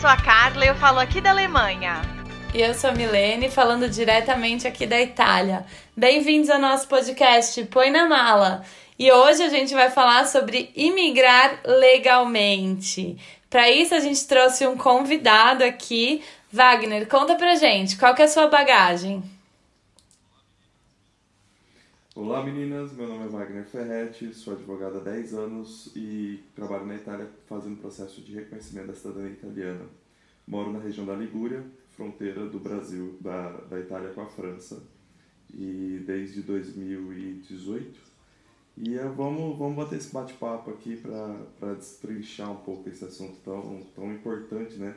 sou a Carla e eu falo aqui da Alemanha. E eu sou a Milene, falando diretamente aqui da Itália. Bem-vindos ao nosso podcast Põe na Mala. E hoje a gente vai falar sobre imigrar legalmente. Para isso a gente trouxe um convidado aqui. Wagner, conta pra gente, qual que é a sua bagagem? Olá meninas, meu nome é Wagner Ferretti, sou advogado há 10 anos e trabalho na Itália fazendo processo de reconhecimento da cidadania italiana. Moro na região da Ligúria, fronteira do Brasil, da, da Itália com a França, e desde 2018. E vamos, vamos bater esse bate-papo aqui para destrinchar um pouco esse assunto tão, tão importante, né?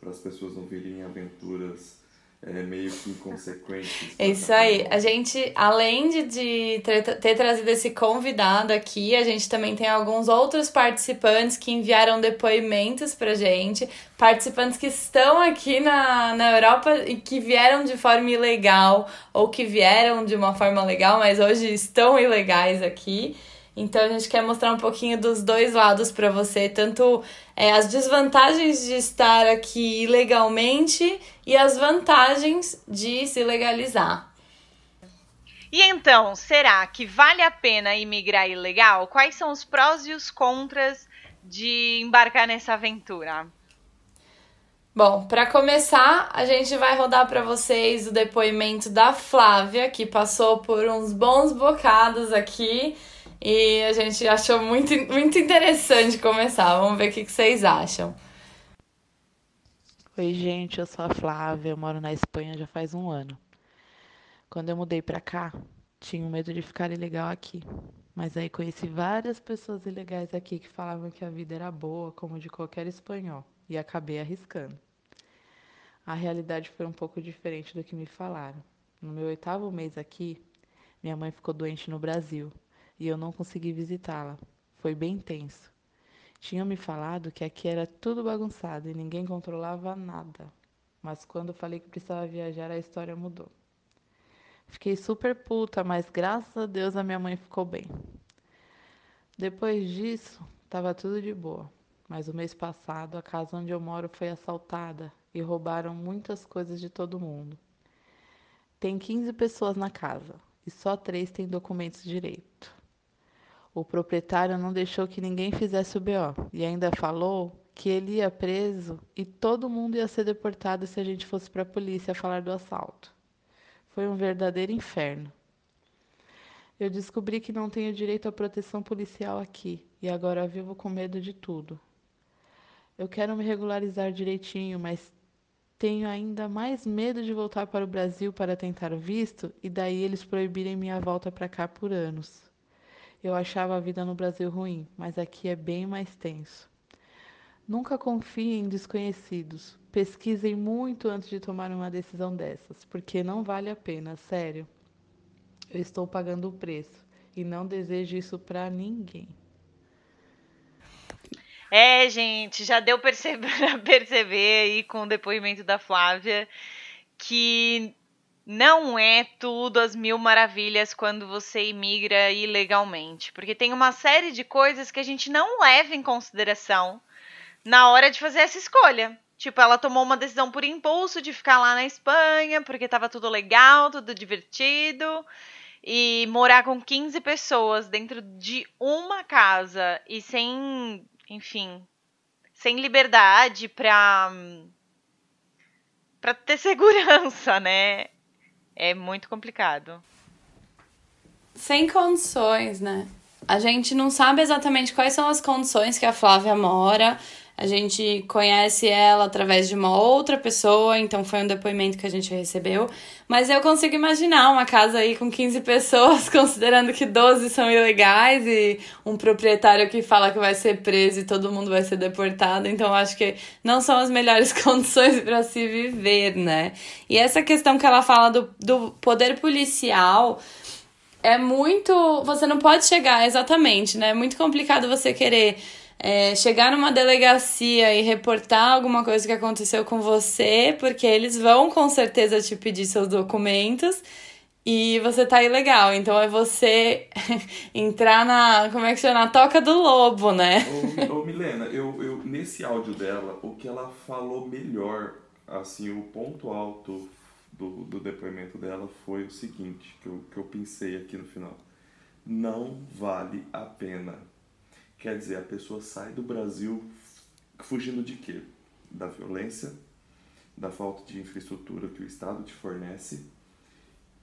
Para as pessoas não virem aventuras é, meio que inconsequentes. É isso aí. A gente, além de, de ter, ter, trazido esse convidado aqui, a gente também tem alguns outros participantes que enviaram depoimentos pra gente. Participantes que estão aqui na, na Europa e que vieram de forma ilegal ou que vieram de uma forma legal, mas hoje estão ilegais aqui. Então a gente quer mostrar um pouquinho dos dois lados para você, tanto é, as desvantagens de estar aqui ilegalmente e as vantagens de se legalizar. E então, será que vale a pena imigrar ilegal? Quais são os prós e os contras de embarcar nessa aventura? Bom, para começar, a gente vai rodar para vocês o depoimento da Flávia, que passou por uns bons bocados aqui e a gente achou muito, muito interessante começar. Vamos ver o que, vocês acham. Oi, gente, eu sou a Flávia, eu moro na Espanha já faz um ano. Quando eu mudei para cá, tinha medo de ficar ilegal aqui. Mas aí conheci várias pessoas ilegais aqui que falavam que a vida era boa, como de qualquer espanhol, e acabei arriscando. A realidade foi um pouco diferente do que me falaram. No meu oitavo mês aqui, minha mãe ficou doente no Brasil e eu não consegui visitá-la. Foi bem tenso. Tinham me falado que aqui era tudo bagunçado e ninguém controlava nada. Mas quando falei que precisava viajar, a história mudou. Fiquei super puta, mas graças a Deus a minha mãe ficou bem. Depois disso, estava tudo de boa. Mas o mês passado, a casa onde eu moro foi assaltada e roubaram muitas coisas de todo mundo. Tem 15 pessoas na casa e só três têm documentos direito. O proprietário não deixou que ninguém fizesse o BO e ainda falou que ele ia preso e todo mundo ia ser deportado se a gente fosse para a polícia falar do assalto. Foi um verdadeiro inferno. Eu descobri que não tenho direito à proteção policial aqui e agora vivo com medo de tudo. Eu quero me regularizar direitinho, mas tenho ainda mais medo de voltar para o Brasil para tentar visto e daí eles proibirem minha volta para cá por anos. Eu achava a vida no Brasil ruim, mas aqui é bem mais tenso. Nunca confie em desconhecidos. Pesquisem muito antes de tomar uma decisão dessas, porque não vale a pena, sério. Eu estou pagando o preço e não desejo isso para ninguém. É, gente, já deu para perceber aí com o depoimento da Flávia que não é tudo as mil maravilhas quando você imigra ilegalmente, porque tem uma série de coisas que a gente não leva em consideração na hora de fazer essa escolha. Tipo, ela tomou uma decisão por impulso de ficar lá na Espanha, porque tava tudo legal, tudo divertido, e morar com 15 pessoas dentro de uma casa e sem, enfim, sem liberdade pra para ter segurança, né? É muito complicado. Sem condições, né? A gente não sabe exatamente quais são as condições que a Flávia mora. A gente conhece ela através de uma outra pessoa, então foi um depoimento que a gente recebeu. Mas eu consigo imaginar uma casa aí com 15 pessoas, considerando que 12 são ilegais e um proprietário que fala que vai ser preso e todo mundo vai ser deportado. Então acho que não são as melhores condições para se viver, né? E essa questão que ela fala do, do poder policial é muito. Você não pode chegar exatamente, né? É muito complicado você querer é, chegar numa delegacia e reportar alguma coisa que aconteceu com você, porque eles vão com certeza te pedir seus documentos e você tá ilegal. Então é você entrar na. Como é que chama? Na toca do lobo, né? Ô, ô Milena, eu, eu, nesse áudio dela, o que ela falou melhor, assim, o ponto alto do, do depoimento dela foi o seguinte, que eu, que eu pensei aqui no final. Não vale a pena. Quer dizer, a pessoa sai do Brasil fugindo de quê? Da violência, da falta de infraestrutura que o Estado te fornece.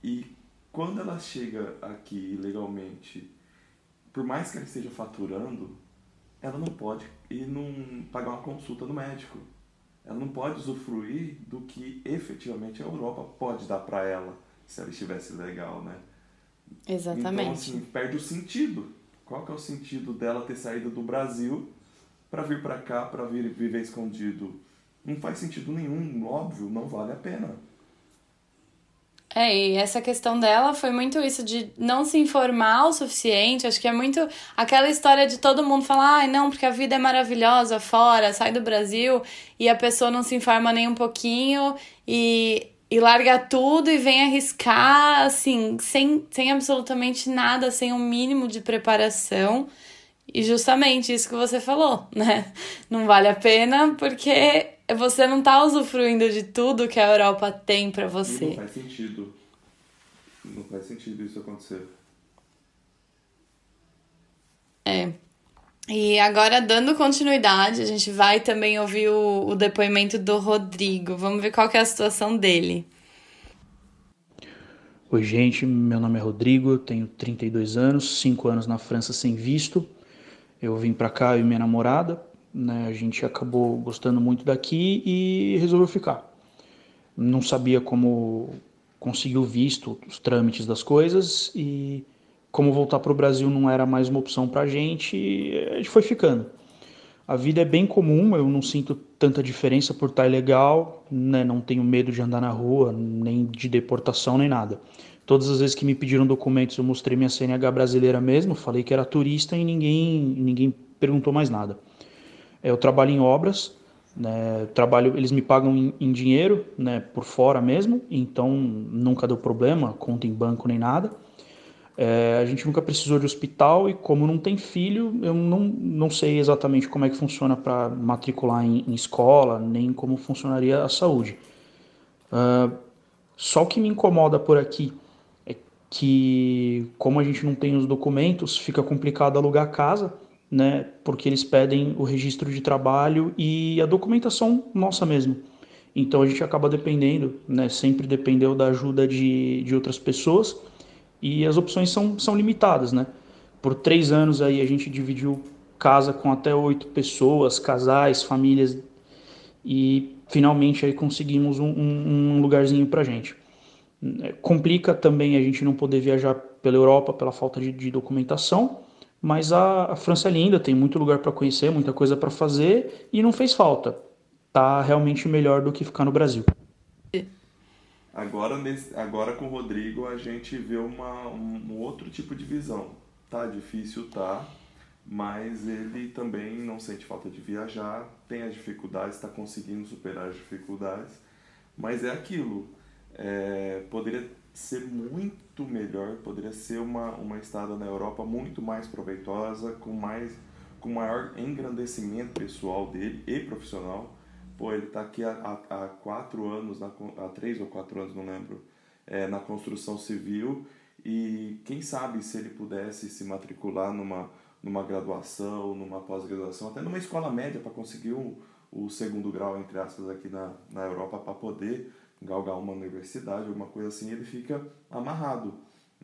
E quando ela chega aqui legalmente, por mais que ela esteja faturando, ela não pode ir num, pagar uma consulta no médico. Ela não pode usufruir do que efetivamente a Europa pode dar para ela, se ela estivesse legal, né? Exatamente. Então, assim, perde o sentido. Qual que é o sentido dela ter saído do Brasil para vir para cá, para vir viver escondido? Não faz sentido nenhum, óbvio, não vale a pena. É, e essa questão dela foi muito isso de não se informar o suficiente. Acho que é muito aquela história de todo mundo falar, ai, ah, não, porque a vida é maravilhosa fora, sai do Brasil e a pessoa não se informa nem um pouquinho e, e larga tudo e vem arriscar, assim, sem, sem absolutamente nada, sem um mínimo de preparação. E justamente isso que você falou, né? Não vale a pena porque você não tá usufruindo de tudo que a Europa tem para você. não faz sentido. Não faz sentido isso acontecer. É. E agora, dando continuidade, a gente vai também ouvir o, o depoimento do Rodrigo. Vamos ver qual é a situação dele. Oi, gente. Meu nome é Rodrigo, tenho 32 anos, 5 anos na França sem visto. Eu vim para cá e minha namorada, né? A gente acabou gostando muito daqui e resolveu ficar. Não sabia como conseguir o visto, os trâmites das coisas e como voltar para o Brasil não era mais uma opção para a gente, a gente foi ficando. A vida é bem comum, eu não sinto tanta diferença por estar ilegal, né? não tenho medo de andar na rua, nem de deportação, nem nada. Todas as vezes que me pediram documentos, eu mostrei minha CNH brasileira mesmo, falei que era turista e ninguém, ninguém perguntou mais nada. Eu trabalho em obras, né, trabalho, eles me pagam em, em, dinheiro, né, por fora mesmo, então nunca deu problema, conta em banco nem nada. É, a gente nunca precisou de hospital e como não tem filho, eu não, não sei exatamente como é que funciona para matricular em, em, escola, nem como funcionaria a saúde. Uh, só o que me incomoda por aqui que como a gente não tem os documentos, fica complicado alugar casa, né? Porque eles pedem o registro de trabalho e a documentação nossa mesmo. Então a gente acaba dependendo, né? Sempre dependeu da ajuda de, de outras pessoas e as opções são, são limitadas, né? Por três anos aí a gente dividiu casa com até oito pessoas, casais, famílias e finalmente aí conseguimos um, um, um lugarzinho pra gente. É, complica também a gente não poder viajar pela Europa pela falta de, de documentação, mas a, a, França é linda, tem muito lugar para conhecer, muita coisa para fazer e não fez falta. Tá realmente melhor do que ficar no Brasil. Agora, agora com o Rodrigo a gente vê uma, um, um outro tipo de visão. Tá difícil, tá, mas ele também não sente falta de viajar, tem as dificuldades, está conseguindo superar as dificuldades, mas é aquilo é, poderia ser muito melhor, poderia ser uma, uma estada na Europa muito mais proveitosa, com mais com maior engrandecimento pessoal dele e profissional. Pô, ele está aqui há, há, há, quatro anos, na, há três ou quatro anos, não lembro, é, na construção civil e quem sabe se ele pudesse se matricular numa, numa graduação, numa pós-graduação, até numa escola média para conseguir o, o segundo grau, entre aspas, aqui na, na Europa para poder galgar uma universidade, alguma coisa assim, ele fica amarrado.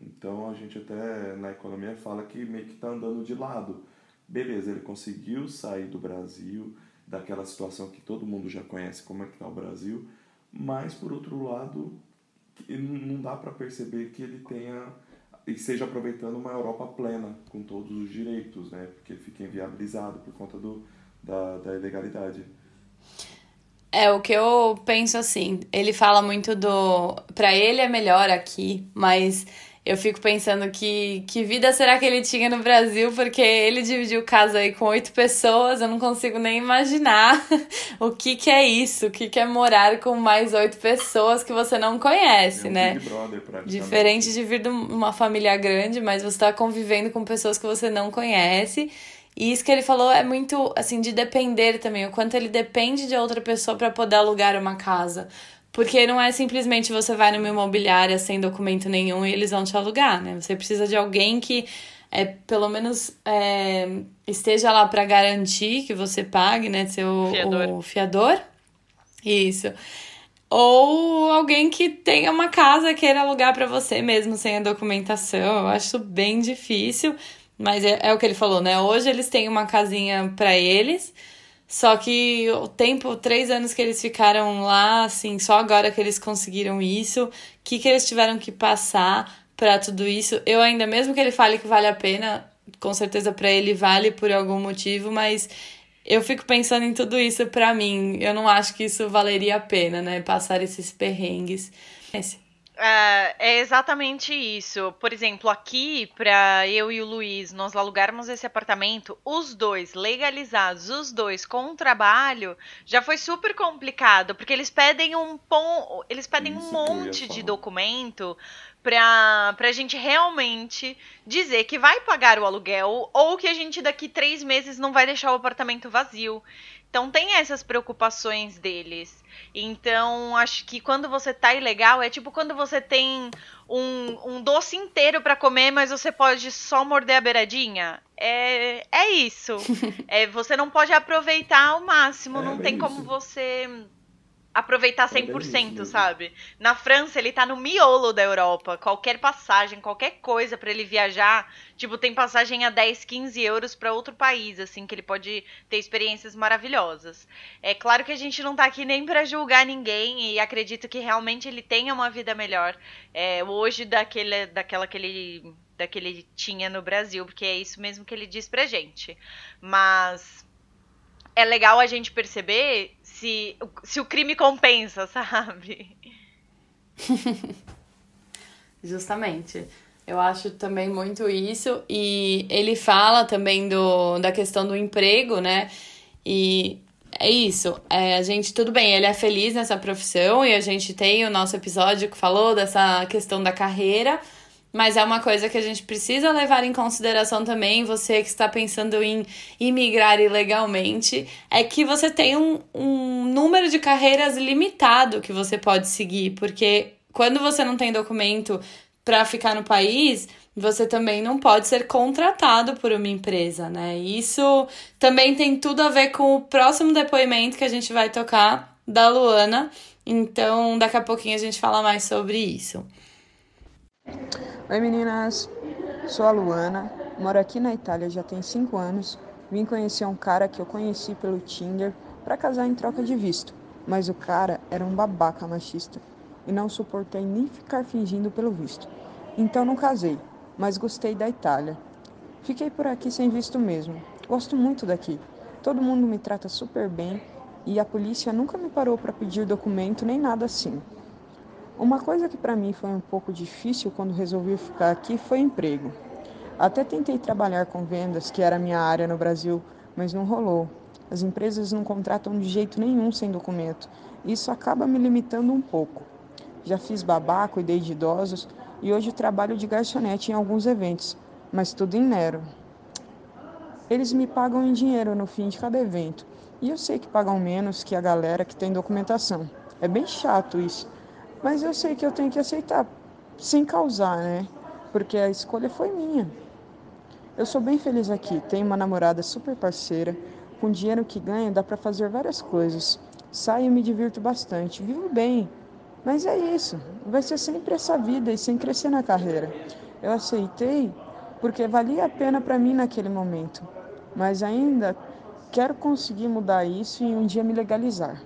Então a gente até na economia fala que meio que está andando de lado. Beleza, ele conseguiu sair do Brasil, daquela situação que todo mundo já conhece como é que está o Brasil, mas por outro lado, não dá para perceber que ele tenha e esteja aproveitando uma Europa plena, com todos os direitos, né? porque ele fica inviabilizado por conta do, da, da ilegalidade. É, o que eu penso assim, ele fala muito do. Pra ele é melhor aqui, mas eu fico pensando que, que vida será que ele tinha no Brasil, porque ele dividiu casa aí com oito pessoas, eu não consigo nem imaginar o que, que é isso, o que, que é morar com mais oito pessoas que você não conhece, é um né? Brother, Diferente de vir de uma família grande, mas você está convivendo com pessoas que você não conhece. E isso que ele falou é muito, assim, de depender também, o quanto ele depende de outra pessoa para poder alugar uma casa. Porque não é simplesmente você vai numa imobiliária sem documento nenhum e eles vão te alugar, né? Você precisa de alguém que é, pelo menos é, esteja lá para garantir que você pague, né? Seu fiador. o fiador. Isso. Ou alguém que tenha uma casa queira alugar para você mesmo sem a documentação. Eu acho bem difícil. Mas é, é o que ele falou, né? Hoje eles têm uma casinha para eles. Só que o tempo, três anos que eles ficaram lá, assim, só agora que eles conseguiram isso, o que, que eles tiveram que passar para tudo isso. Eu ainda, mesmo que ele fale que vale a pena, com certeza para ele vale por algum motivo, mas eu fico pensando em tudo isso para mim. Eu não acho que isso valeria a pena, né? Passar esses perrengues. Esse. É, é exatamente isso. Por exemplo, aqui, para eu e o Luiz, nós alugarmos esse apartamento, os dois legalizados, os dois com trabalho, já foi super complicado, porque eles pedem um pom, eles pedem isso um monte de documento pra, pra gente realmente dizer que vai pagar o aluguel ou que a gente daqui três meses não vai deixar o apartamento vazio. Então tem essas preocupações deles. Então acho que quando você tá ilegal é tipo quando você tem um, um doce inteiro para comer, mas você pode só morder a beiradinha. É, é isso. é, você não pode aproveitar ao máximo, é, não tem isso. como você aproveitar 100%, é sabe? Na França, ele tá no miolo da Europa. Qualquer passagem, qualquer coisa para ele viajar, tipo, tem passagem a 10, 15 euros para outro país, assim, que ele pode ter experiências maravilhosas. É claro que a gente não tá aqui nem para julgar ninguém e acredito que realmente ele tenha uma vida melhor é, hoje daquele, daquela que ele, daquele tinha no Brasil, porque é isso mesmo que ele diz pra gente. Mas é legal a gente perceber se, se o crime compensa, sabe? Justamente. Eu acho também muito isso. E ele fala também do, da questão do emprego, né? E é isso. É, a gente, tudo bem, ele é feliz nessa profissão e a gente tem o nosso episódio que falou dessa questão da carreira. Mas é uma coisa que a gente precisa levar em consideração também, você que está pensando em imigrar ilegalmente, é que você tem um, um número de carreiras limitado que você pode seguir, porque quando você não tem documento para ficar no país, você também não pode ser contratado por uma empresa, né? Isso também tem tudo a ver com o próximo depoimento que a gente vai tocar da Luana. Então, daqui a pouquinho a gente fala mais sobre isso. Oi meninas, sou a Luana, moro aqui na Itália já tem 5 anos. Vim conhecer um cara que eu conheci pelo Tinder para casar em troca de visto, mas o cara era um babaca machista e não suportei nem ficar fingindo pelo visto. Então não casei, mas gostei da Itália. Fiquei por aqui sem visto mesmo. Gosto muito daqui. Todo mundo me trata super bem e a polícia nunca me parou para pedir documento nem nada assim. Uma coisa que para mim foi um pouco difícil quando resolvi ficar aqui foi emprego. Até tentei trabalhar com vendas, que era minha área no Brasil, mas não rolou. As empresas não contratam de jeito nenhum sem documento. Isso acaba me limitando um pouco. Já fiz babá, cuidei de idosos e hoje trabalho de garçonete em alguns eventos, mas tudo em Nero. Eles me pagam em dinheiro no fim de cada evento, e eu sei que pagam menos que a galera que tem documentação. É bem chato isso, mas eu sei que eu tenho que aceitar, sem causar, né? Porque a escolha foi minha. Eu sou bem feliz aqui, tenho uma namorada super parceira, com o dinheiro que ganho dá para fazer várias coisas. Saio e me divirto bastante, vivo bem. Mas é isso, vai ser sempre essa vida e sem crescer na carreira. Eu aceitei porque valia a pena para mim naquele momento, mas ainda quero conseguir mudar isso e um dia me legalizar.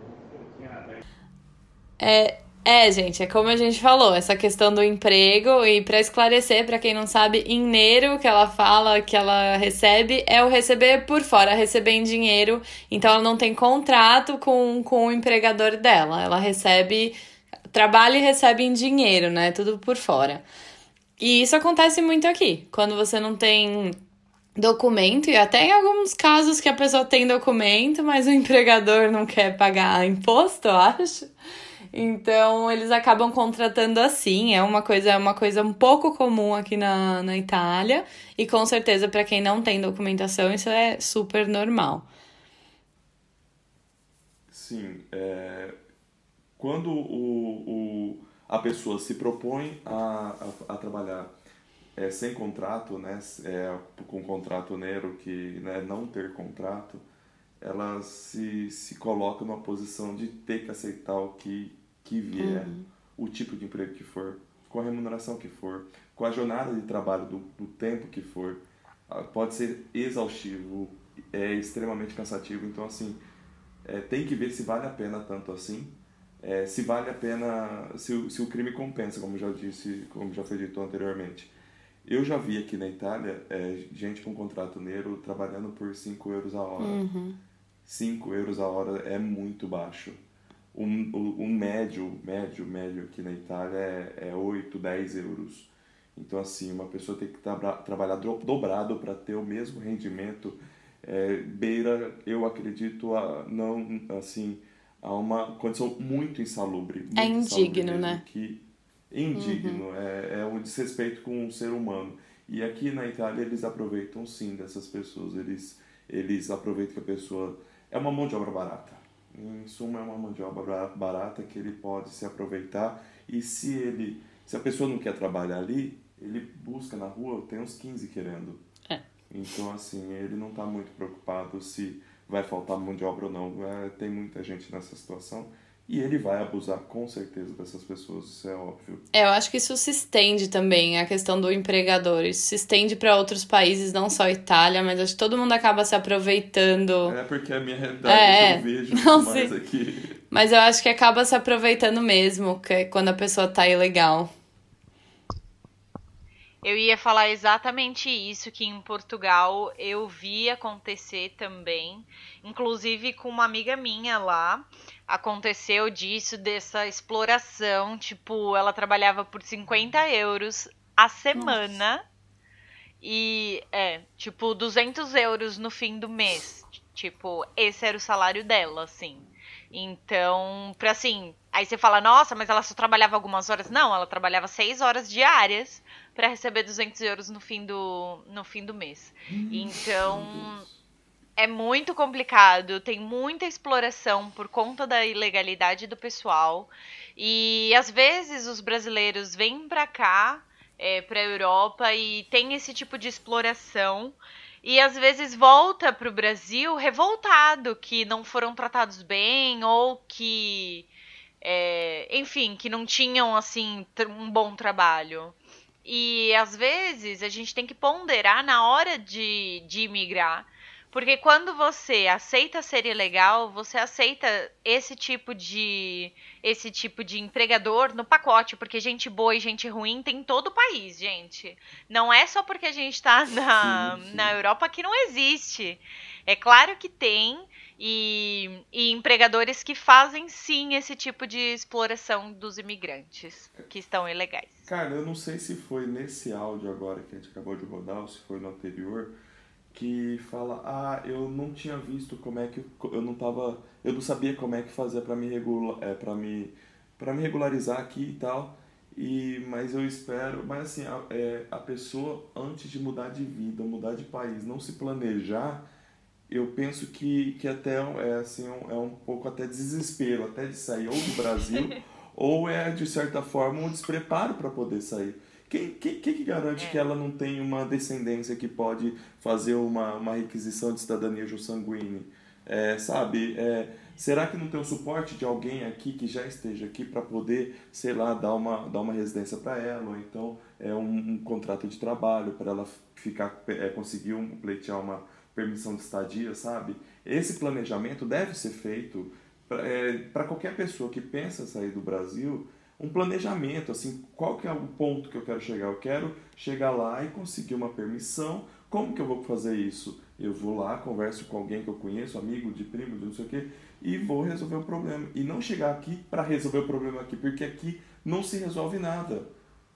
É, é, gente, é como a gente falou, essa questão do emprego e para esclarecer para quem não sabe, em Nero que ela fala que ela recebe é o receber por fora, receber em dinheiro. Então ela não tem contrato com, com o empregador dela, ela recebe trabalha e recebe em dinheiro, né? Tudo por fora. E isso acontece muito aqui, quando você não tem documento e até em alguns casos que a pessoa tem documento, mas o empregador não quer pagar imposto, eu acho. Então eles acabam contratando assim, é uma coisa, é uma coisa um pouco comum aqui na, na Itália, e com certeza para quem não tem documentação isso é super normal. Sim, é, quando o, o, a pessoa se propõe a, a, a trabalhar é, sem contrato, né, é, com contrato nero, que né, não ter contrato, ela se, se coloca numa posição de ter que aceitar o que, que vier, uhum. o tipo de emprego que for, com a remuneração que for, com a jornada de trabalho do, do tempo que for. Ah, pode ser exaustivo, é extremamente cansativo, então assim, é, tem que ver se vale a pena tanto assim, é, se vale a pena, se, se o crime compensa, como já disse, como já foi dito anteriormente. Eu já vi aqui na Itália é, gente com contrato negro trabalhando por 5 euros a hora. Uhum. 5 euros a hora é muito baixo. Um, um médio, médio, médio aqui na Itália é, é 8, 10 euros. Então, assim, uma pessoa tem que tra trabalhar dobrado para ter o mesmo rendimento. É, beira, eu acredito, a, não, assim, a uma condição muito insalubre. Muito é indigno, né? Que, indigno, uhum. é, é um desrespeito com o ser humano. E aqui na Itália eles aproveitam sim dessas pessoas, eles, eles aproveitam que a pessoa é uma mão de obra barata. Em suma, é uma mão de obra barata que ele pode se aproveitar e se ele, se a pessoa não quer trabalhar ali, ele busca na rua, tem uns 15 querendo. É. Então, assim, ele não está muito preocupado se vai faltar mão de obra ou não. É, tem muita gente nessa situação e ele vai abusar com certeza dessas pessoas, isso é óbvio. É, eu acho que isso se estende também, a questão do empregador. Isso se estende para outros países, não só a Itália, mas acho que todo mundo acaba se aproveitando. É, porque é a minha realidade é, eu vejo não, mais sim. aqui. Mas eu acho que acaba se aproveitando mesmo, que é quando a pessoa tá ilegal. Eu ia falar exatamente isso que em Portugal eu vi acontecer também, inclusive com uma amiga minha lá aconteceu disso, dessa exploração. Tipo, ela trabalhava por 50 euros a semana. Nossa. E, é, tipo, 200 euros no fim do mês. Tipo, esse era o salário dela, assim. Então, pra assim, aí você fala, nossa, mas ela só trabalhava algumas horas. Não, ela trabalhava seis horas diárias para receber 200 euros no fim do, no fim do mês. Então, é muito complicado, tem muita exploração por conta da ilegalidade do pessoal. E às vezes os brasileiros vêm para cá, é, para a Europa, e tem esse tipo de exploração. E às vezes volta para o Brasil revoltado que não foram tratados bem ou que, é, enfim, que não tinham assim um bom trabalho. E às vezes a gente tem que ponderar na hora de, de imigrar porque quando você aceita ser ilegal, você aceita esse tipo de esse tipo de empregador no pacote, porque gente boa e gente ruim tem em todo o país, gente. Não é só porque a gente está na, sim, sim. na Europa que não existe. É claro que tem, e, e, empregadores que fazem sim esse tipo de exploração dos imigrantes que estão ilegais. Cara, eu não sei se foi nesse áudio agora que a gente acabou de rodar ou se foi no anterior que fala ah eu não tinha visto como é que eu não tava eu não sabia como é que fazer para me regular é, para me para me regularizar aqui e tal e mas eu espero mas assim a, é, a pessoa antes de mudar de vida mudar de país não se planejar eu penso que, que até é assim é um pouco até desespero até de sair ou do Brasil ou é de certa forma um despreparo para poder sair quem, quem, quem que garante é. que ela não tem uma descendência que pode fazer uma, uma requisição de cidadania sanguínea? É, sabe? É, será que não tem o suporte de alguém aqui que já esteja aqui para poder, sei lá, dar uma, dar uma residência para ela? Ou então é um, um contrato de trabalho para ela ficar, é, conseguir um, pleitear uma permissão de estadia, sabe? Esse planejamento deve ser feito para é, qualquer pessoa que pensa sair do Brasil um planejamento, assim, qual que é o ponto que eu quero chegar? Eu quero chegar lá e conseguir uma permissão. Como que eu vou fazer isso? Eu vou lá, converso com alguém que eu conheço, amigo, de primo, de não sei o quê, e vou resolver o problema. E não chegar aqui para resolver o problema aqui, porque aqui não se resolve nada.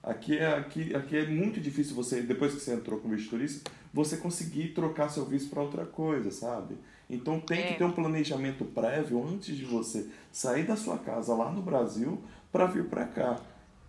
Aqui é, aqui, aqui é muito difícil você, depois que você entrou com visto turista, você conseguir trocar seu visto para outra coisa, sabe? Então tem É. que ter um planejamento prévio antes de você sair da sua casa lá no Brasil para vir para cá.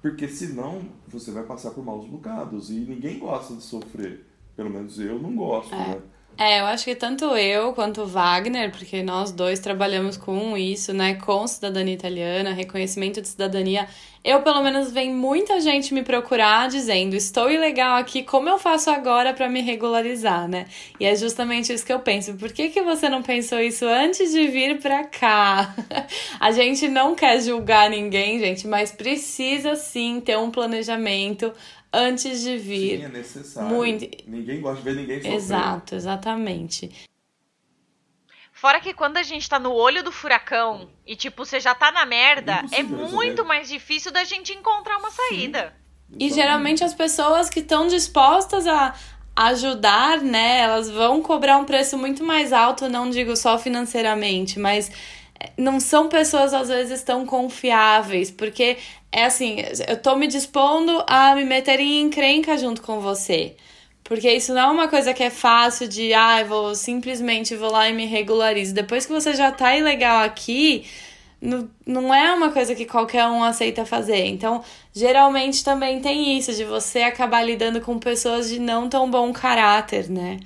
Porque senão você vai passar por maus bocados e ninguém gosta de sofrer. Pelo menos eu não gosto, né? É, eu acho que tanto eu quanto Wagner, porque nós dois trabalhamos com isso, né? Com cidadania italiana, reconhecimento de cidadania. Eu, pelo menos, vem muita gente me procurar dizendo: estou ilegal aqui, como eu faço agora para me regularizar, né? E é justamente isso que eu penso. Por que, que você não pensou isso antes de vir pra cá? A gente não quer julgar ninguém, gente, mas precisa sim ter um planejamento antes de vir. Sim, é necessário. Muito. Ninguém gosta de ver ninguém sofrer. Exato, exatamente. Fora que quando a gente tá no olho do furacão e, tipo, você já tá na merda, é resolver. muito mais difícil da gente encontrar uma saída. E geralmente as pessoas que estão dispostas a ajudar, né, elas vão cobrar um preço muito mais alto, não digo só financeiramente, mas não são pessoas às vezes tão confiáveis, porque é assim, eu tô me dispondo a me meter em encrenca junto com você. Porque isso não é uma coisa que é fácil de, ah, eu vou simplesmente vou lá e me regularizo. Depois que você já tá ilegal aqui, não, não é uma coisa que qualquer um aceita fazer. Então, geralmente também tem isso, de você acabar lidando com pessoas de não tão bom caráter, né?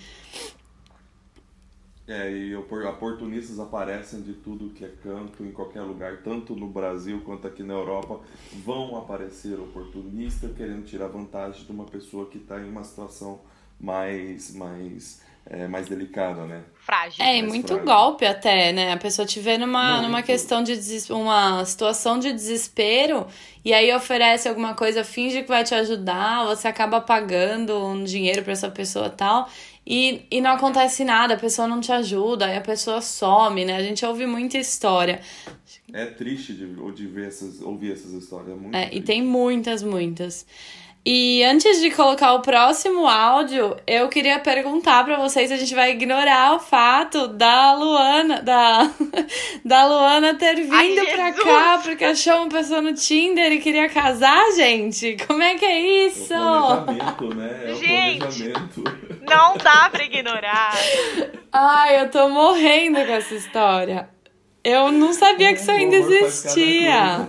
É, e opor- oportunistas aparecem de tudo que é canto, em qualquer lugar, tanto no Brasil quanto aqui na Europa. Vão aparecer oportunistas querendo tirar vantagem de uma pessoa que está em uma situação mais, mais, é, mais delicada, né? Frágil. É, e muito frágil. golpe até, né? A pessoa te vê numa, Muito. numa questão de des... uma situação de desespero e aí oferece alguma coisa, finge que vai te ajudar, você acaba pagando um dinheiro pra essa pessoa e tal. E, e não acontece nada, a pessoa não te ajuda, aí a pessoa some, né? A gente ouve muita história. É triste de, de ver essas, ouvir essas histórias. É muito É, e tem muitas, muitas. E antes de colocar o próximo áudio, eu queria perguntar pra vocês se a gente vai ignorar o fato da Luana, da, da Luana ter vindo Jesus! cá porque achou uma pessoa no Tinder e queria casar, gente. Como é que é isso? o planejamento, né? É o Gente. planejamento. Não dá pra ignorar. Ai, eu tô morrendo com essa história. Eu não sabia que isso ainda existia.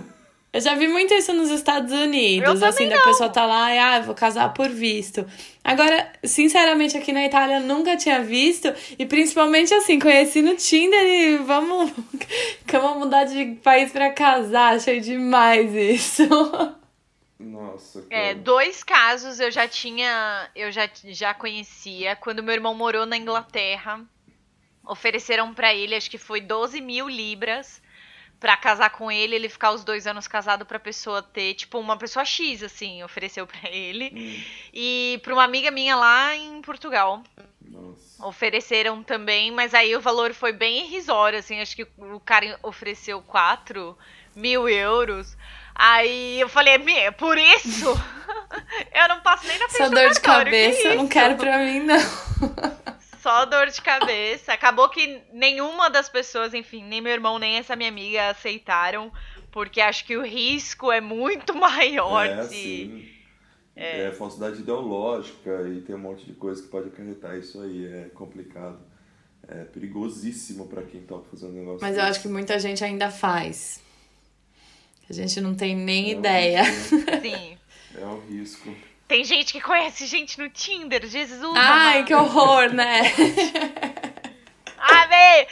Eu já vi muito isso nos Estados Unidos, Eu assim, da não. pessoa tá lá e, ah, vou casar por visto. Agora, sinceramente, aqui na Itália eu nunca tinha visto, e principalmente assim, conheci no Tinder e vamos, vamos mudar de país pra casar, achei demais isso. Nossa, cara. É, dois casos eu já tinha, eu já, já conhecia. Quando meu irmão morou na Inglaterra, ofereceram pra ele, acho que foi 12 mil libras pra casar com ele, ele ficar os dois anos casado pra pessoa ter, tipo, uma pessoa X, assim, ofereceu pra ele. Hum, E pra uma amiga minha lá em Portugal. nossa. Ofereceram também, mas aí o valor foi bem irrisório, assim, acho que o cara ofereceu 4 mil euros. Aí eu falei, "Me- é por isso? eu não passo nem na frente Essa do dor de cabeça, eu não isso?" quero pra mim, não. Só dor de cabeça. Acabou que nenhuma das pessoas, enfim, nem meu irmão, nem essa minha amiga aceitaram, porque acho que o risco é muito maior É, de... sim. É. falsidade ideológica e tem um monte de coisa que pode acarretar isso aí. É complicado. É perigosíssimo pra quem topa fazendo um negócio Mas eu acho que muita gente ainda faz. A gente não tem nem É um ideia. né? Sim. É o risco. Tem gente que conhece gente no Tinder, Jesus Ai, amado. que horror, né? Amém!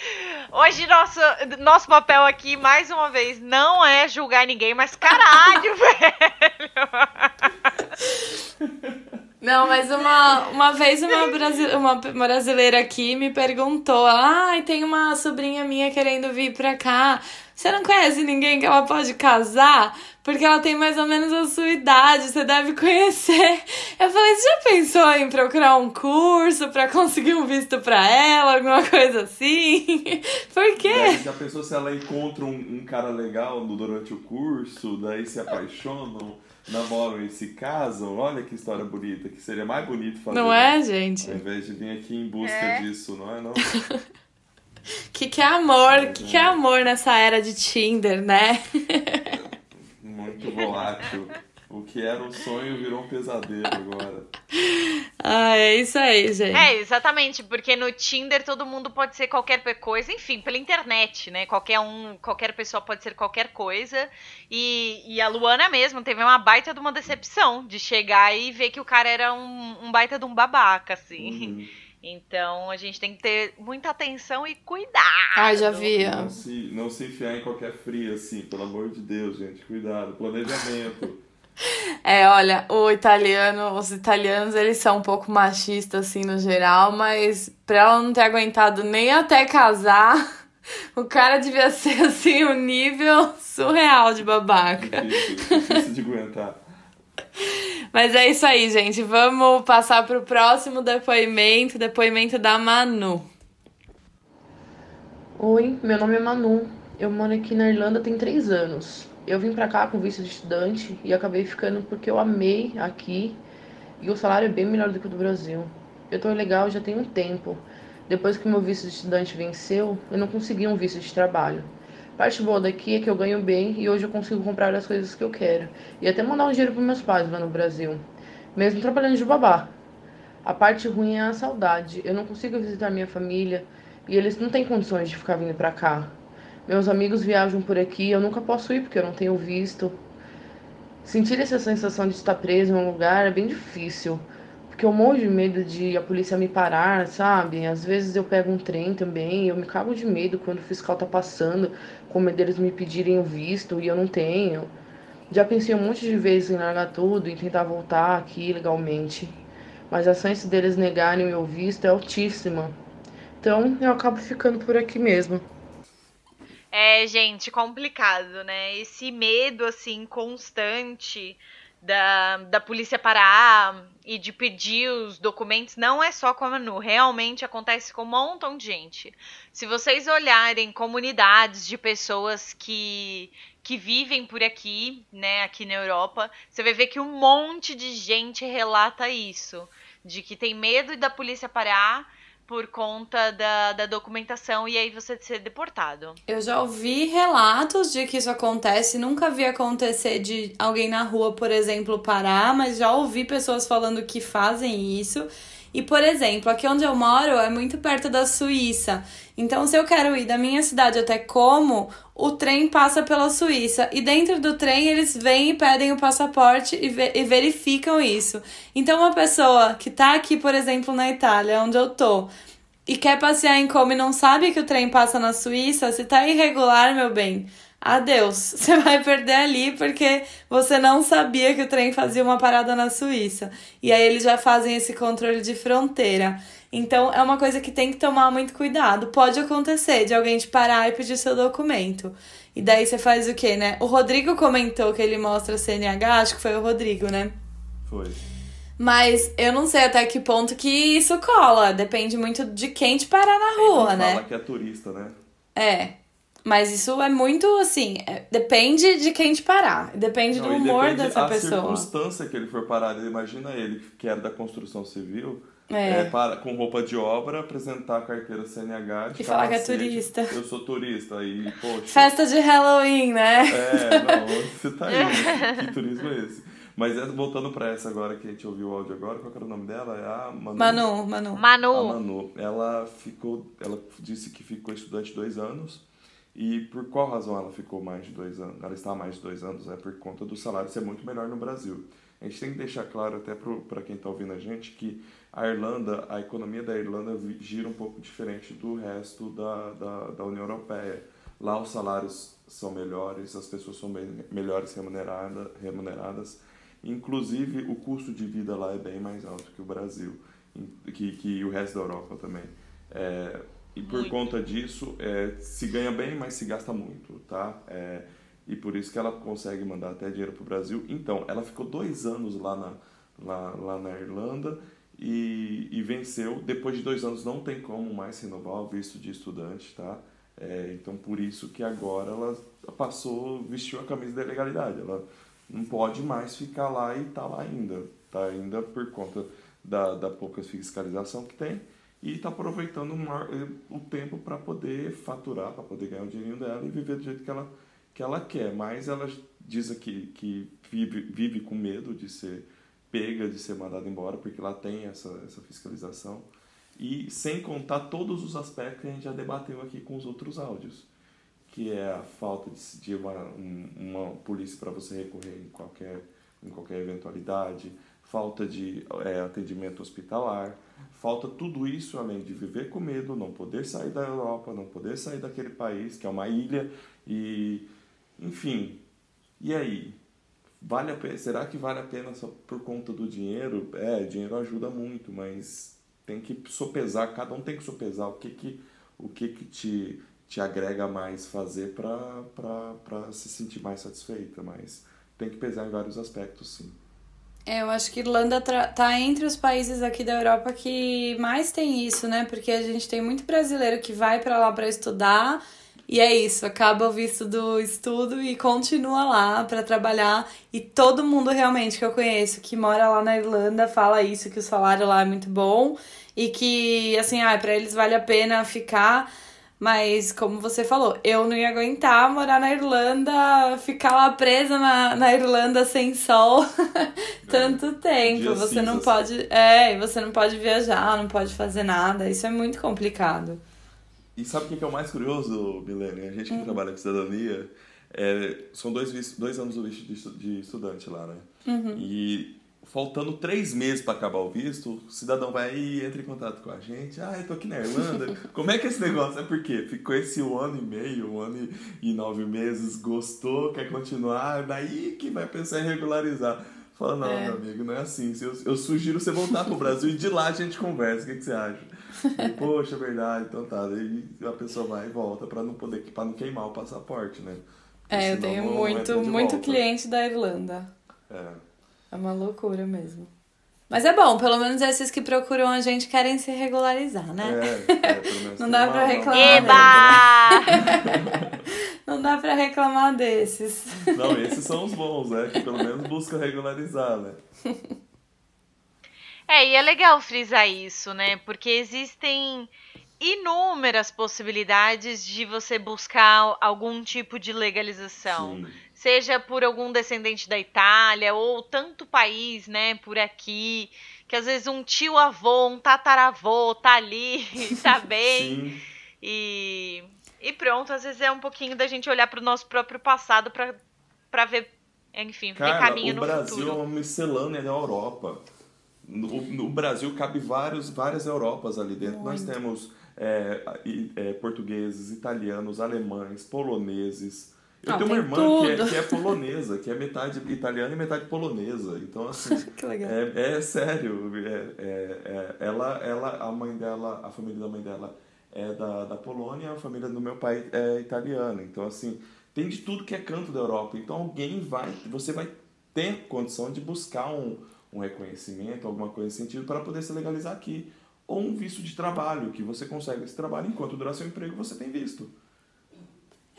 Hoje nosso, nosso papel aqui, mais uma vez, não é julgar ninguém, mas caralho, velho! Não, mas uma, uma vez uma, brasi uma brasileira aqui me perguntou: ai, tem uma sobrinha minha querendo vir pra cá. Você não conhece ninguém que ela pode casar? Porque ela tem mais ou menos a sua idade, você deve conhecer. Eu falei: você já pensou em procurar um curso pra conseguir um visto pra ela, alguma coisa assim? Por Daí, quê? já pensou se ela encontra um, um cara legal durante o curso, daí se apaixonam, namoram e se casam? Olha que história bonita, que seria mais bonito fazer. Não né? é, gente? Ao invés de vir aqui em busca É. disso, não é não? Que que é amor? Que que é amor nessa era de Tinder, né? Muito volátil. O que era um sonho virou um pesadelo agora. Ah, é isso aí, gente. É, exatamente, porque no Tinder todo mundo pode ser qualquer coisa, enfim, pela internet, né? Qualquer um, qualquer pessoa pode ser qualquer coisa. E, e a Luana mesmo teve uma baita de uma decepção de chegar e ver que o cara era um, um baita de um babaca, assim. Uhum. Então a gente tem que ter muita atenção e cuidado. Ah, já vi. Não se, não se enfiar em qualquer fria, assim, pelo amor de Deus, gente. Cuidado. Planejamento. É, olha, o italiano, os italianos, eles são um pouco machistas, assim, no geral, mas pra ela não ter aguentado nem até casar, o cara devia ser, assim, um nível surreal de babaca. Difícil, difícil de aguentar. Mas é isso aí, gente. Vamos passar pro próximo depoimento, depoimento da Manu. Oi, meu nome é Manu. Eu moro aqui na Irlanda tem três anos. Eu vim para cá com visto de estudante e acabei ficando porque eu amei aqui e o salário é bem melhor do que o do Brasil. Eu tô legal já tem um tempo. Depois que meu visto de estudante venceu, eu não consegui um visto de trabalho. Parte boa daqui é que eu ganho bem e hoje eu consigo comprar as coisas que eu quero e até mandar um dinheiro para meus pais lá no Brasil, mesmo trabalhando de babá. A parte ruim é a saudade. Eu não consigo visitar minha família e eles não têm condições de ficar vindo para cá. Meus amigos viajam por aqui, eu nunca posso ir porque eu não tenho visto. Sentir essa sensação de estar preso em um lugar é bem difícil, porque eu morro de medo de a polícia me parar, sabe? Às vezes eu pego um trem também, eu me cago de medo quando o fiscal tá passando, com medo deles me pedirem o visto e eu não tenho. Já pensei um monte de vezes em largar tudo e tentar voltar aqui legalmente, mas a chance deles negarem o meu visto é altíssima. Então eu acabo ficando por aqui mesmo. É, gente, complicado, né? Esse medo, assim, constante da, da polícia parar e de pedir os documentos não é só com a Manu, realmente acontece com um montão de gente. Se vocês olharem comunidades de pessoas que, que vivem por aqui, né, aqui na Europa, você vai ver que um monte de gente relata isso, de que tem medo da polícia parar por conta da, da documentação e aí você ser deportado. Eu já ouvi relatos de que isso acontece, nunca vi acontecer de alguém na rua, por exemplo, parar, mas já ouvi pessoas falando que fazem isso. E, por exemplo, aqui onde eu moro é muito perto da Suíça. Então, se eu quero ir da minha cidade até Como, o trem passa pela Suíça. E dentro do trem, eles vêm e pedem o passaporte e, ve e verificam isso. Então, uma pessoa que tá aqui, por exemplo, na Itália, onde eu tô, e quer passear em Como e não sabe que o trem passa na Suíça, se tá irregular, meu bem, adeus. Você vai perder ali porque você não sabia que o trem fazia uma parada na Suíça. E aí eles já fazem esse controle de fronteira. Então é uma coisa que tem que tomar muito cuidado. Pode acontecer de alguém te parar e pedir seu documento. E daí você faz o quê, né? O Rodrigo comentou que ele mostra CNH, acho que foi o Rodrigo, né? Foi. Mas eu não sei até que ponto que isso cola. Depende muito de quem te parar na rua, né? Fala que é turista, né? É. Mas isso é muito assim, é, depende de quem te parar, depende Não, do humor dessa a pessoa. A circunstância que ele for parado, imagina ele, que era da construção civil, é. É, para, com roupa de obra, apresentar a carteira CNH de E falar que é turista. Eu sou turista e, poxa. Festa de Halloween, né? É, não, você tá aí. que turismo é esse? Mas voltando para essa agora que a gente ouviu o áudio agora, qual era o nome dela? É a Manu. Manu, Manu. Manu. A Manu. Ela ficou, ela disse que ficou estudante dois anos e por qual razão ela ficou mais de dois anos? Ela está há mais de dois anos, é por conta do salário ser muito melhor no Brasil. A gente tem que deixar claro até para quem está ouvindo a gente que a Irlanda, a economia da Irlanda gira um pouco diferente do resto da, da, da União Europeia. Lá os salários são melhores, as pessoas são bem, melhores remunerada, remuneradas. Inclusive, o custo de vida lá é bem mais alto que o Brasil, que, que o resto da Europa também. É, e por muito. conta disso, é, se ganha bem, mas se gasta muito, tá? É, e por isso que ela consegue mandar até dinheiro para o Brasil. Então, ela ficou dois anos lá na, lá, lá na Irlanda e, e venceu. Depois de dois anos não tem como mais renovar o visto de estudante, tá? É, então, por isso que agora ela passou, vestiu a camisa da legalidade. Ela não pode mais ficar lá e tá lá ainda. Tá ainda por conta da, da pouca fiscalização que tem e está aproveitando eh, o tempo para poder faturar, para poder ganhar o dinheirinho dela e viver do jeito que ela, que ela quer. Mas ela diz aqui que vive, vive com medo de ser pega de ser mandado embora, porque lá tem essa, essa fiscalização. E sem contar todos os aspectos que a gente já debateu aqui com os outros áudios, que é a falta de, de uma, uma polícia para você recorrer em qualquer, em qualquer eventualidade, falta de é, atendimento hospitalar, falta tudo isso além de viver com medo, não poder sair da Europa, não poder sair daquele país que é uma ilha e enfim. E aí, vale a pena, será que vale a pena só por conta do dinheiro? É, dinheiro ajuda muito, mas tem que sopesar, cada um tem que sopesar o que que o que que te te agrega mais fazer para se sentir mais satisfeita, mas tem que pesar em vários aspectos, sim. É, eu acho que Irlanda tá entre os países aqui da Europa que mais tem isso, né? Porque a gente tem muito brasileiro que vai para lá para estudar e é isso, acaba o visto do estudo e continua lá para trabalhar. E todo mundo realmente que eu conheço que mora lá na Irlanda fala isso, que o salário lá é muito bom e que, assim, ah, para eles vale a pena ficar. Mas, como você falou, eu não ia aguentar morar na Irlanda, ficar lá presa na, na Irlanda sem sol tanto tempo. você não pode. É, você não pode viajar, não pode fazer nada. Isso é muito complicado. E sabe o que é o mais curioso, Milene? A gente que uhum. trabalha com cidadania, é, são dois, dois anos do visto de, estudante lá, né? Uhum. E faltando três meses para acabar o visto, o cidadão vai e entra em contato com a gente. Ah, eu tô aqui na Irlanda. Como é que é esse negócio? É porque ficou esse um ano e meio, um ano e nove meses, gostou, quer continuar, daí que vai pensar em regularizar. Fala, não, é. meu amigo, não é assim. Eu, eu sugiro você voltar pro Brasil e de lá a gente conversa. O que, que você acha? E, Poxa, é verdade, então tá. Daí a pessoa vai e volta pra não poder pra não queimar o passaporte, né? Porque é, eu tenho muito, muito cliente da Irlanda. É. É uma loucura mesmo. Mas é bom, pelo menos esses que procuram a gente querem se regularizar, né? É, é pelo menos não dá pra reclamar. Eba! não dá pra reclamar desses. Não, esses são os bons, né? Que pelo menos buscam regularizar, né? É, e é legal frisar isso, né? Porque existem inúmeras possibilidades de você buscar algum tipo de legalização. Sim. Seja por algum descendente da Itália ou tanto país, né, por aqui, que às vezes um tio avô, um tataravô tá ali, tá bem. Sim. E e pronto, às vezes é um pouquinho da gente olhar para o nosso próprio passado para ver, enfim, Cara, ver caminho no Brasil futuro. é uma miscelânea da Europa. No, no, Brasil cabe vários, várias Europas ali dentro. Muito. Nós temos é, é, portugueses, italianos, alemães, poloneses. Eu ah, tenho uma irmã que é, que é, polonesa, que é metade italiana e metade polonesa. Então, assim. que legal. É, é sério. É, é, é, ela, ela, a mãe dela, a família da mãe dela é da, da Polônia, a família do meu pai é italiana. Então, assim, tem de tudo que é canto da Europa. Então, alguém vai. Você vai ter condição de buscar um, um reconhecimento, alguma coisa nesse sentido, para poder se legalizar aqui ou um visto de trabalho, que você consegue esse trabalho enquanto durar seu emprego, você tem visto.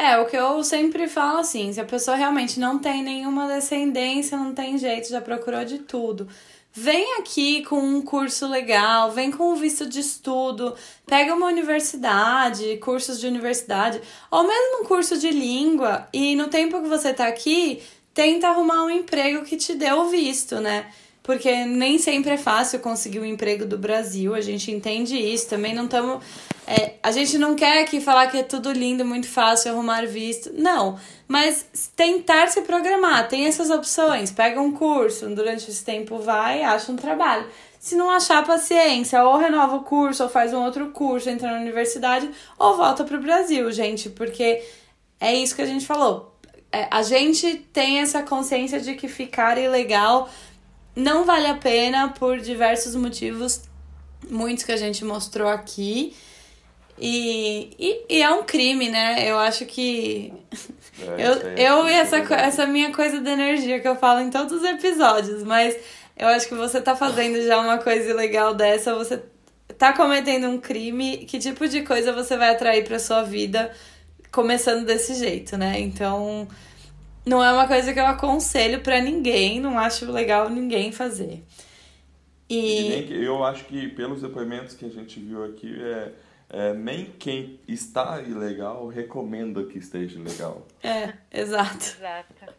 É, o que eu sempre falo assim, se a pessoa realmente não tem nenhuma descendência, não tem jeito, já procurou de tudo. Vem aqui com um curso legal, vem com um visto de estudo, pega uma universidade, cursos de universidade, ou mesmo um curso de língua, e no tempo que você tá aqui, tenta arrumar um emprego que te dê o visto, né? Porque nem sempre é fácil conseguir um emprego do Brasil, a gente entende isso, também não estamos. É, a gente não quer aqui falar que é tudo lindo, muito fácil arrumar visto. Não, mas tentar se programar, tem essas opções. Pega um curso, durante esse tempo vai, acha um trabalho. Se não achar paciência, ou renova o curso, ou faz um outro curso, entra na universidade, ou volta para o Brasil, gente, porque é isso que a gente falou. É, a gente tem essa consciência de que ficar ilegal não vale a pena por diversos motivos, muitos que a gente mostrou aqui. E, e, e é um crime, né? Eu acho que. É, eu é eu e essa, essa minha coisa da energia que eu falo em todos os episódios, mas eu acho que você tá fazendo já uma coisa legal dessa, você tá cometendo um crime, que tipo de coisa você vai atrair pra sua vida começando desse jeito, né? Então não é uma coisa que eu aconselho para ninguém, não acho legal ninguém fazer. E... e eu acho que pelos depoimentos que a gente viu aqui, é, é, nem quem está ilegal recomenda que esteja legal. É, exato. Exato.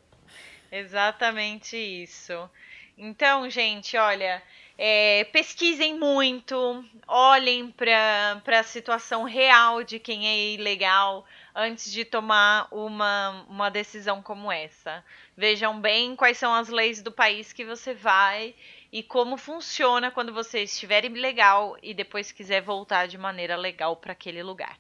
Exatamente isso. Então, gente, olha, é, pesquisem muito, olhem para a situação real de quem é ilegal antes de tomar uma, uma decisão como essa. Vejam bem quais são as leis do país que você vai e como funciona quando você estiver ilegal e depois quiser voltar de maneira legal para aquele lugar.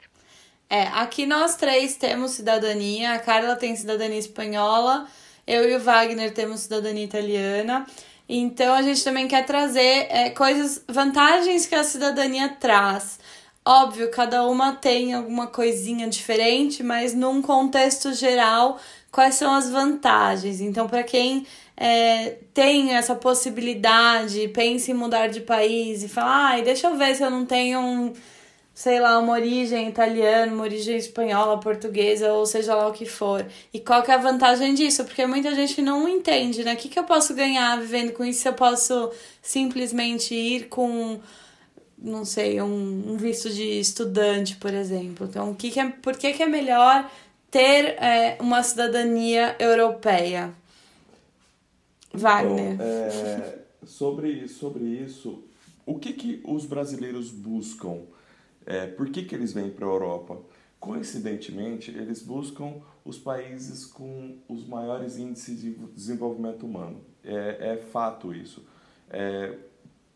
É, aqui nós três temos cidadania. A Carla tem cidadania espanhola, eu e o Wagner temos cidadania italiana. Então a gente também quer trazer é, coisas, vantagens que a cidadania traz. Óbvio, cada uma tem alguma coisinha diferente, mas num contexto geral, quais são as vantagens? Então, para quem é, tem essa possibilidade, pensa em mudar de país e fala, ai, deixa eu ver se eu não tenho um sei lá, uma origem italiana, uma origem espanhola, portuguesa, ou seja lá o que for. E qual que é a vantagem disso? Porque muita gente não entende, né? O que, que eu posso ganhar vivendo com isso eu posso simplesmente ir com, não sei, um, um visto de estudante, por exemplo. Então, o que que é, por que, que é melhor ter é, uma cidadania europeia? Wagner. Bom, é, sobre, sobre isso, o que, que os brasileiros buscam? É, por que, que eles vêm para a Europa? Coincidentemente, eles buscam os países com os maiores índices de desenvolvimento humano. É, é fato isso. É,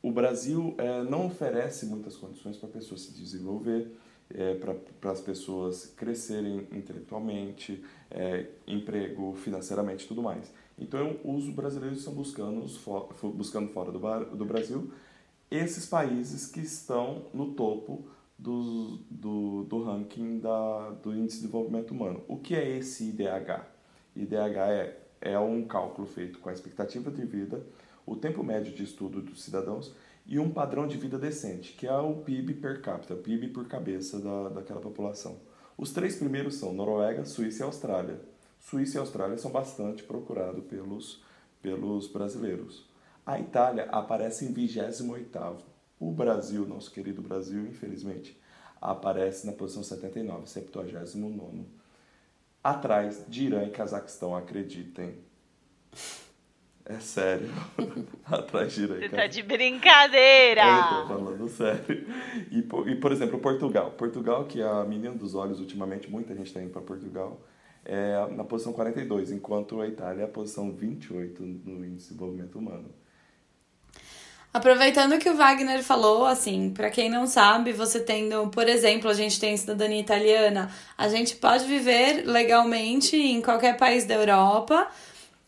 o Brasil é, não oferece muitas condições para a pessoa se desenvolver, é, para as pessoas crescerem intelectualmente, é, emprego, financeiramente e tudo mais. Então, os brasileiros estão buscando, buscando fora do, do Brasil esses países que estão no topo do, do, do ranking da, do Índice de Desenvolvimento Humano. O que é esse IDH? IDH é, é um cálculo feito com a expectativa de vida, o tempo médio de estudo dos cidadãos e um padrão de vida decente, que é o PIB per capita, PIB por cabeça da, daquela população. Os três primeiros são Noruega, Suíça e Austrália. Suíça e Austrália são bastante procurados pelos, pelos brasileiros. A Itália aparece em 28º o Brasil, nosso querido Brasil, infelizmente, aparece na posição 79, 79. Atrás de Irã e Cazaquistão, acreditem. É sério. Atrás de Irã Você tá de brincadeira! Eu tô falando sério. E, e, por exemplo, Portugal. Portugal, que é a menina dos olhos ultimamente, muita gente está indo para Portugal, é na posição 42, enquanto a Itália é a posição 28 no índice de desenvolvimento humano. Aproveitando que o Wagner falou, assim, para quem não sabe, você tendo, por exemplo, a gente tem cidadania italiana, a gente pode viver legalmente em qualquer país da Europa.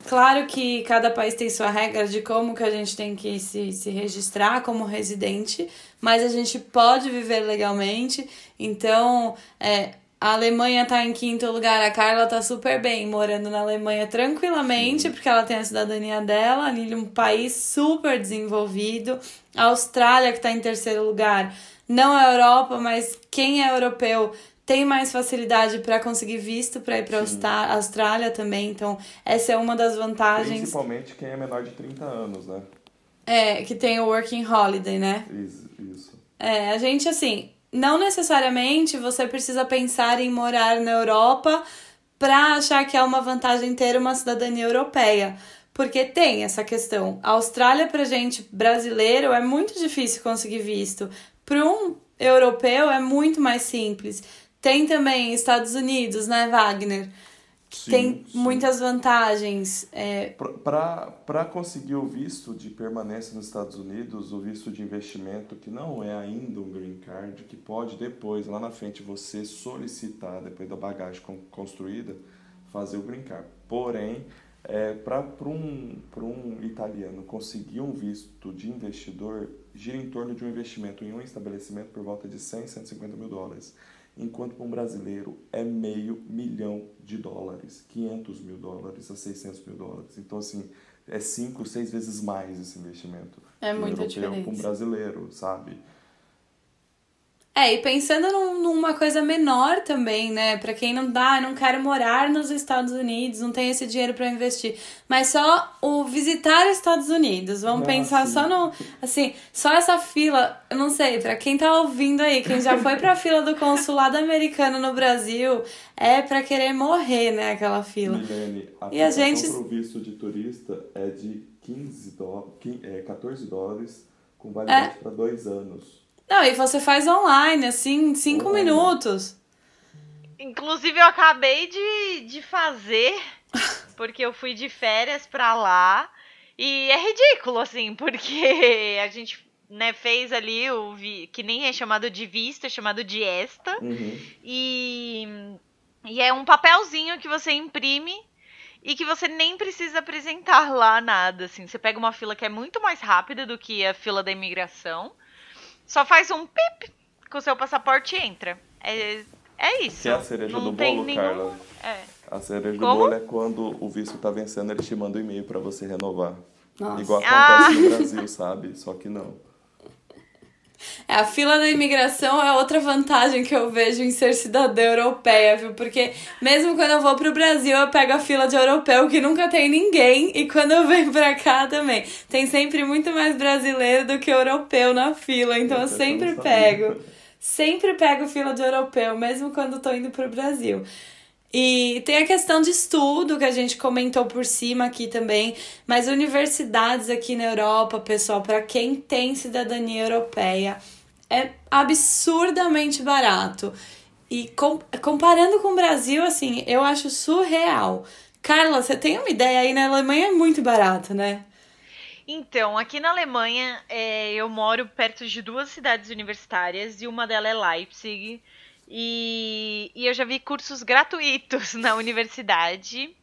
Claro que cada país tem sua regra de como que a gente tem que se, se registrar como residente, mas a gente pode viver legalmente. Então, é, a Alemanha tá em quinto lugar, a Carla tá super bem, morando na Alemanha tranquilamente, porque ela tem a cidadania dela, ali um país super desenvolvido. A Austrália, que tá em terceiro lugar, não é Europa, mas quem é europeu tem mais facilidade para conseguir visto para ir para a Austrália também. Então, essa é uma das vantagens. Principalmente quem é menor de 30 anos, né? É, que tem o Working Holiday, né? Isso. isso. É, a gente, assim, não necessariamente você precisa pensar em morar na Europa para achar que é uma vantagem ter uma cidadania europeia. Porque tem essa questão. A Austrália, para gente brasileiro, é muito difícil conseguir visto. Para um europeu, é muito mais simples. Tem também Estados Unidos, né, Wagner? Sim, tem sim. muitas vantagens. É... Para conseguir o visto de permanência nos Estados Unidos, o visto de investimento, que não é ainda um green card, que pode depois, lá na frente, você solicitar, depois da bagagem construída, fazer o green card. Porém, é, para um, um italiano conseguir um visto de investidor, gira em torno de um investimento em um estabelecimento por volta de 100, 150 mil dólares enquanto para um brasileiro é meio milhão de dólares, 500 mil dólares a 600 mil dólares. Então, assim, é cinco, seis vezes mais esse investimento. É muita diferença. para um brasileiro, sabe? É, e pensando num, numa coisa menor também, né? Para quem não dá, não quer morar nos Estados Unidos, não tem esse dinheiro para investir, mas só o visitar os Estados Unidos. Vamos Ah, pensar só no, assim, só essa fila, eu não sei, para quem tá ouvindo aí, quem já foi pra fila do consulado americano no Brasil, é para querer morrer, né, aquela fila. Milene, a E a gente- pro visto de turista é de 15 dó, quin- é, 14 dólares com validade É. para dois anos. Não, e você faz online, assim, em cinco minutos. Inclusive, eu acabei de, de fazer, porque eu fui de férias pra lá. E é ridículo, assim, porque a gente né, fez ali o vi- que nem é chamado de visto, é chamado de esta. Uhum. E, e é um papelzinho que você imprime e que você nem precisa apresentar lá nada, assim. Você pega uma fila que é muito mais rápida do que a fila da imigração. Só faz um pip com o seu passaporte e entra. É, é isso. Que é a cereja Não do tem bolo, nenhum- Carla. É. A cereja Como? do bolo é quando o visto tá vencendo, ele te manda um e-mail para você renovar. Nossa. Igual Ah! acontece no Brasil, sabe? Só que não. É, a fila da imigração é outra vantagem que eu vejo em ser cidadã europeia, viu? Porque mesmo quando eu vou pro Brasil, eu pego a fila de europeu que nunca tem ninguém, e quando eu venho pra cá também, tem sempre muito mais brasileiro do que europeu na fila, então eu eu sempre pego. Sempre pego fila de europeu, mesmo quando tô indo pro Brasil. E tem a questão de estudo que a gente comentou por cima aqui também, mas universidades aqui na Europa, pessoal, para quem tem cidadania europeia, é absurdamente barato. E com- comparando com o Brasil, assim, eu acho surreal. Carla, você tem uma ideia aí na Alemanha é muito barato, né? Então, aqui na Alemanha, é, eu moro perto de duas cidades universitárias e uma delas é Leipzig. E, e eu já vi cursos gratuitos na universidade.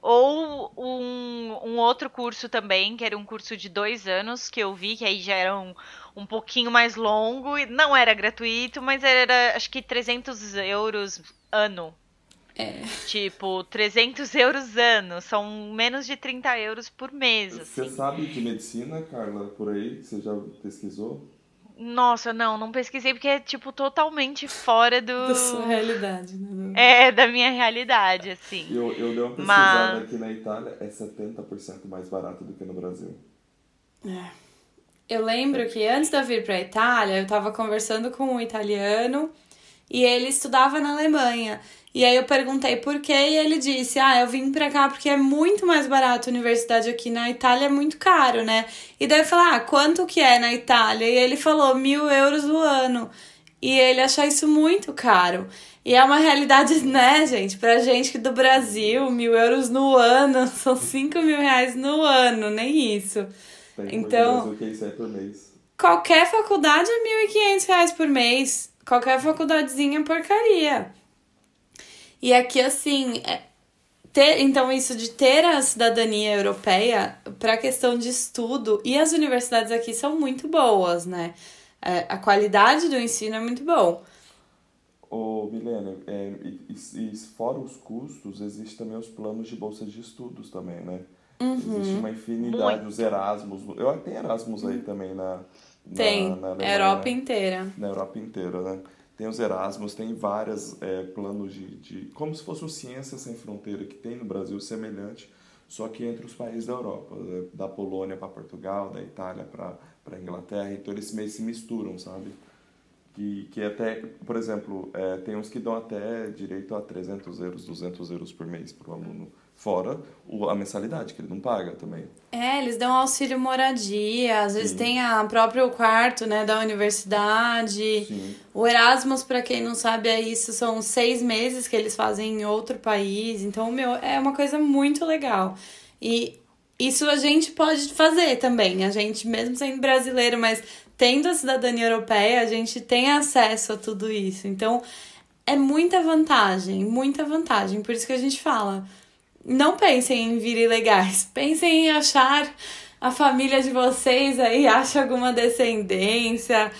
Ou um, um outro curso também, que era um curso de dois anos, que eu vi, que aí já era um, um pouquinho mais longo. E não era gratuito, mas era acho que 300 euros ano. É. Tipo, 300 euros ano. São menos de 30 euros por mês. Você Assim. sabe de medicina, Carla, por aí? Você já pesquisou? Nossa, não, não pesquisei porque é, tipo, totalmente fora do. Da sua realidade, né? É, da minha realidade, assim. Eu, eu dei uma pesquisada Mas- aqui na Itália, é 70% mais barato do que no Brasil. Eu lembro que antes de eu vir pra Itália, eu tava conversando com um italiano e ele estudava na Alemanha. E aí eu perguntei por quê e ele disse: Ah, eu vim pra cá porque é muito mais barato a universidade aqui na Itália, é muito caro, né? E daí eu falei: Ah, quanto que é na Itália? E ele falou: mil euros no ano. E ele achou isso muito caro. E é uma realidade, né, gente? Pra gente do Brasil, mil euros no ano são cinco mil reais no ano, nem isso. Tem Então- que é. Qualquer faculdade é 1.500 reais por mês. Qualquer faculdadezinha é porcaria. E aqui, assim, é, ter, então isso de ter a cidadania europeia para questão de estudo, e as universidades aqui são muito boas, né? É, a qualidade do ensino é muito bom. Ô, Milene, é, e, e- e fora os custos, existem também os planos de bolsa de estudos também, né? Uhum. Existe uma infinidade, Muito. os Erasmus. Eu tenho Erasmus aí também na, na, Tem, na Alemanha, Europa inteira. na Europa inteira, né? Tem os Erasmus, tem vários planos de, de. Como se fosse o Ciência Sem Fronteira, que tem no Brasil semelhante, só que entre os países da Europa, né? da Polônia para Portugal, da Itália para Inglaterra, então eles meio se misturam, sabe? Que, que até, por exemplo, é, tem uns que dão até direito a 300 euros, 200 euros por mês para o aluno, fora o, a mensalidade, que ele não paga também. É, eles dão auxílio moradia, às vezes Sim. tem a próprio quarto, né, da universidade. Sim. O Erasmus, pra quem não sabe, é isso, são seis meses que eles fazem em outro país. Então, meu, é uma coisa muito legal. E isso a gente pode fazer também. A gente, mesmo sendo brasileiro, mas tendo a cidadania europeia, a gente tem acesso a tudo isso. Então, é muita vantagem, muita vantagem. Por isso que a gente fala. Não pensem em vir ilegais, pensem em achar a família de vocês aí, acha alguma descendência.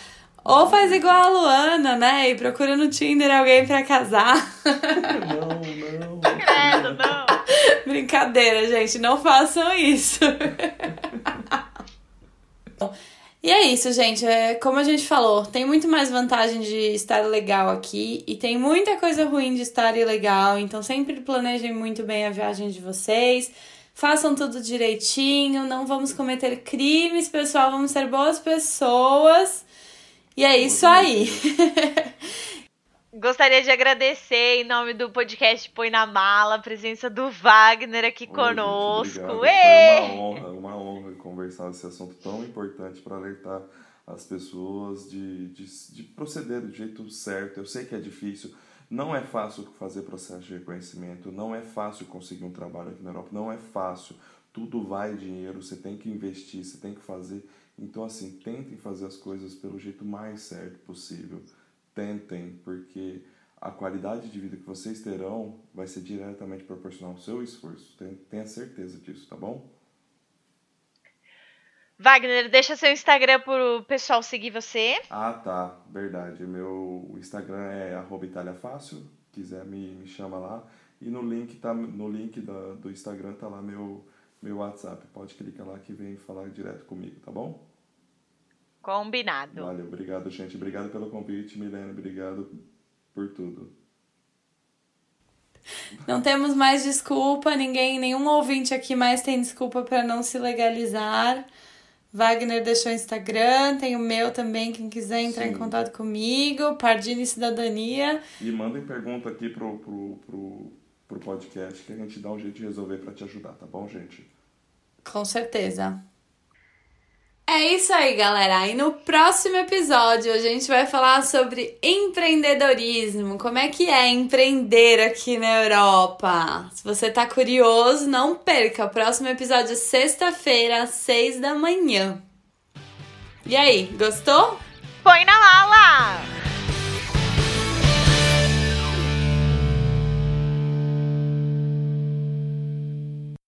Ou faz igual a Luana, né? E procura no Tinder alguém pra casar. Não, não. Credo, não. Brincadeira, gente, não façam isso. E é isso, gente. É, como a gente falou, tem muito mais vantagem de estar legal aqui e tem muita coisa ruim de estar ilegal. Então sempre planejem muito bem a viagem de vocês. Façam tudo direitinho, não vamos cometer crimes, pessoal, vamos ser boas pessoas. E é isso aí. Gostaria de agradecer em nome do podcast Põe na Mala a presença do Wagner aqui Oi, conosco. Gente, Foi uma honra, uma honra conversar esse assunto tão importante para alertar as pessoas de, de, de proceder do jeito certo. Eu sei que é difícil, não é fácil fazer processo de reconhecimento, não é fácil conseguir um trabalho aqui na Europa, não é fácil. Tudo vai dinheiro, você tem que investir, você tem que fazer. Então, assim, tentem fazer as coisas pelo jeito mais certo possível tentem, porque a qualidade de vida que vocês terão vai ser diretamente proporcional ao seu esforço. Tenha certeza disso, tá bom? Wagner, deixa seu Instagram para o pessoal seguir você. Ah, tá. Verdade. Meu Instagram é @italiafácil. Quiser me, me chama lá. E no link tá no link da, do Instagram tá lá meu meu WhatsApp. Pode clicar lá que vem falar direto comigo, tá bom? Combinado. Valeu, obrigado, gente. Obrigado pelo convite, Milena. Obrigado por tudo. Não temos mais desculpa, ninguém, nenhum ouvinte aqui mais tem desculpa para não se legalizar. Wagner deixou o Instagram, tem o meu também, quem quiser entrar Sim. em contato comigo, Pardini Cidadania. E mandem pergunta aqui pro, pro, pro, pro podcast que a gente dá um jeito de resolver para te ajudar, tá bom, gente? Com certeza. É isso aí, galera. E no próximo episódio a gente vai falar sobre empreendedorismo. Como é que é empreender aqui na Europa? Se você tá curioso, não perca. O próximo episódio é sexta-feira, às seis da manhã. E aí, gostou? Põe na mala!